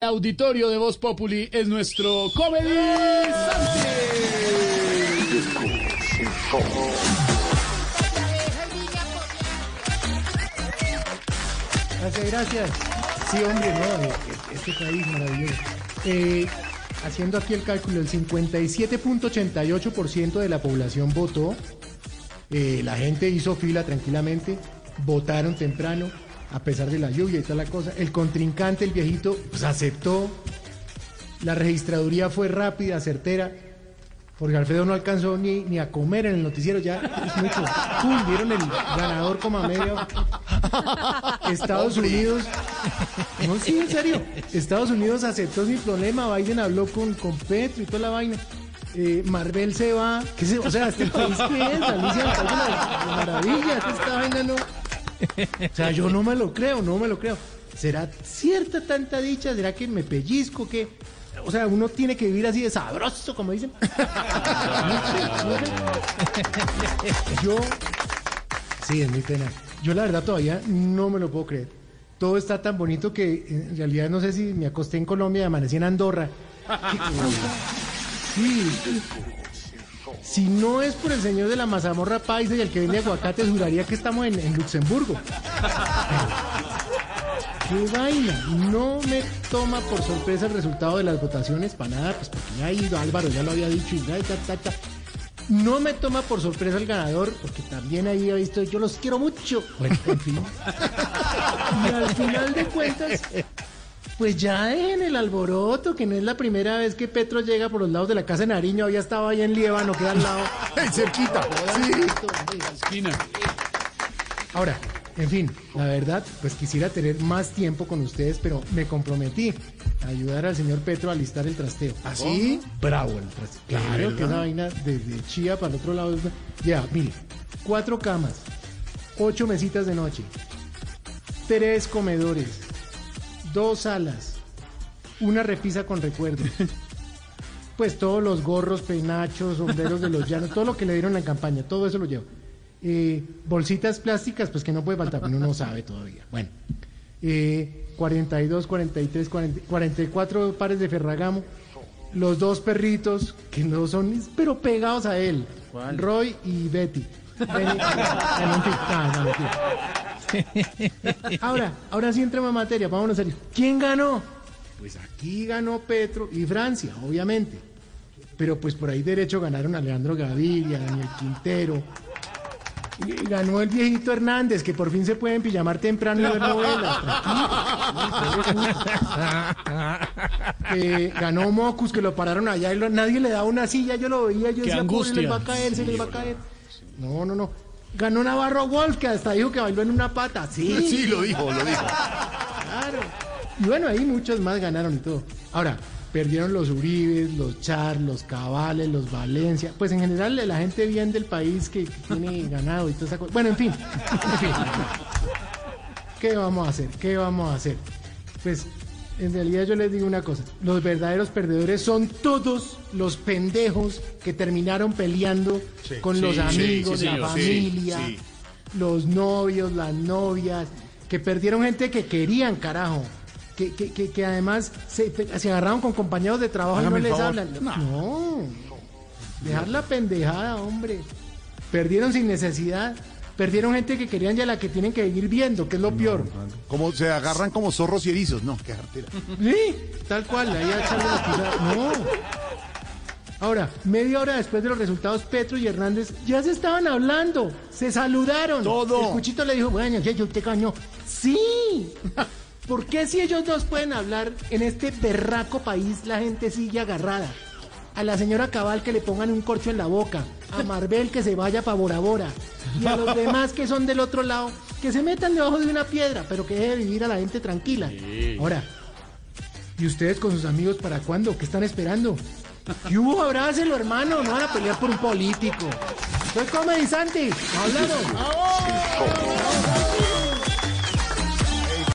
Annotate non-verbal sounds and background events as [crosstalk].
auditorio de Voz Populi es nuestro Comedy Gracias, gracias. Sí, hombre, no, eh, este país maravilloso. Eh, haciendo aquí el cálculo, el 57.88% de la población votó. Eh, la gente hizo fila tranquilamente, votaron temprano, a pesar de la lluvia y toda la cosa. El contrincante, el viejito, pues aceptó. La registraduría fue rápida, certera. Porque Alfredo no alcanzó ni, ni a comer en el noticiero, ya es mucho. ¡Pum! Vieron el ganador como a medio. Estados Unidos. No, sí, en serio. Estados Unidos aceptó sin problema. Biden habló con, con Petro y toda la vaina. Eh, Marvel se va. ¿Qué se, o sea, ¿este país qué es? Alicia las Maravillas. Esta vaina no. O sea, yo no me lo creo, no me lo creo. ¿Será cierta tanta dicha? ¿Será que me pellizco? que O sea, uno tiene que vivir así de sabroso, como dicen. [laughs] Yo, sí, es muy pena. Yo la verdad todavía no me lo puedo creer. Todo está tan bonito que en realidad no sé si me acosté en Colombia y amanecí en Andorra. [laughs] Sí. Si no es por el señor de la mazamorra paisa y el que vende aguacates, juraría que estamos en, Luxemburgo. ¡Qué vaina! No me toma por sorpresa el resultado de las votaciones para nada, pues porque ya ha ido, Álvaro ya lo había dicho y ya, ta, ta. No me toma por sorpresa el ganador, porque también ahí he visto, yo los quiero mucho. Bueno, en fin. Y al final de cuentas, pues ya en el alboroto, que no es la primera vez que Petro llega por los lados de la casa de Nariño, había estado ahí en Líbano, queda al lado. [laughs] cerquita. Sí. Esquina. Ahora, en fin, la verdad, pues quisiera tener más tiempo con ustedes, pero me comprometí a ayudar al señor Petro a listar el trasteo. ¿Así? Bravo el trasteo. Claro, que esa vaina desde Chía para el otro lado. Ya, mire, cuatro camas, ocho mesitas de noche, tres comedores, dos salas, una repisa con recuerdos. [laughs] Pues todos los gorros, peinachos, sombreros de los llanos, todo lo que le dieron en la campaña, todo eso lo llevo. Eh, bolsitas plásticas, pues que no puede faltar, uno no sabe todavía. Bueno, eh, 42, 43, 40, 44 pares de Ferragamo, los dos perritos que no son, pero pegados a él, Roy y Betty. Benny- Ah, no, ah, no, mentira. [laughs] Ahora, ahora sí entremos en materia, vámonos serio. ¿Quién ganó? Pues aquí ganó Petro y Francia, obviamente. Pero pues por ahí derecho ganaron a Alejandro Gaviria, Daniel Quintero. Y ganó el viejito Hernández, que por fin se puede pijamar temprano y ver novelas. Eh, ganó Mocus, que lo pararon allá y lo- nadie le daba una silla, yo lo veía, yo decía, "Pobre, angustia". les va a caer, se les va a caer. No, no, no. Ganó Navarro Wolf, que hasta dijo que bailó en una pata. Sí, [laughs] Sí, lo dijo, lo dijo. Claro. Y bueno, ahí muchos más ganaron y todo. Ahora, perdieron los Uribes, los Char, los Cabales, los Valencia. Pues en general la gente bien del país que, que tiene [laughs] ganado y toda esa cosa. Bueno, en fin. En [laughs] fin. ¿Qué vamos a hacer? ¿Qué vamos a hacer? Pues en realidad yo les digo una cosa. Los verdaderos perdedores son todos los pendejos que terminaron peleando con los amigos, sí, la familia, sí. los novios, las novias, que perdieron gente que querían, carajo. Que, que, que, que además se, se agarraron con compañeros de trabajo Hágame y no les hablan. No. Dejar la pendejada, hombre. Perdieron sin necesidad. Perdieron gente que querían ya la que tienen que vivir viendo, que es lo peor. Como se agarran como zorros y erizos. No, qué jartera. Sí, tal cual, ahí a. [laughs] No. Ahora, media hora después de los resultados, Petro y Hernández ya se estaban hablando, se saludaron. Todo. El cuchito le dijo, bueno, ya yo te caño. Sí. [laughs] ¿Por qué si ellos dos pueden hablar en este berraco país la gente sigue agarrada? A la señora Cabal que le pongan un corcho en la boca, a Marvel que se vaya para Bora Bora y a los demás que son del otro lado que se metan debajo de una piedra, pero que deje vivir a la gente tranquila. Ahora, ¿y ustedes con sus amigos para cuándo? ¿Qué están esperando? ¿Qué hubo? Abrácelo, hermano. No van a pelear por un político. Soy Comedy Santi. Hablaron.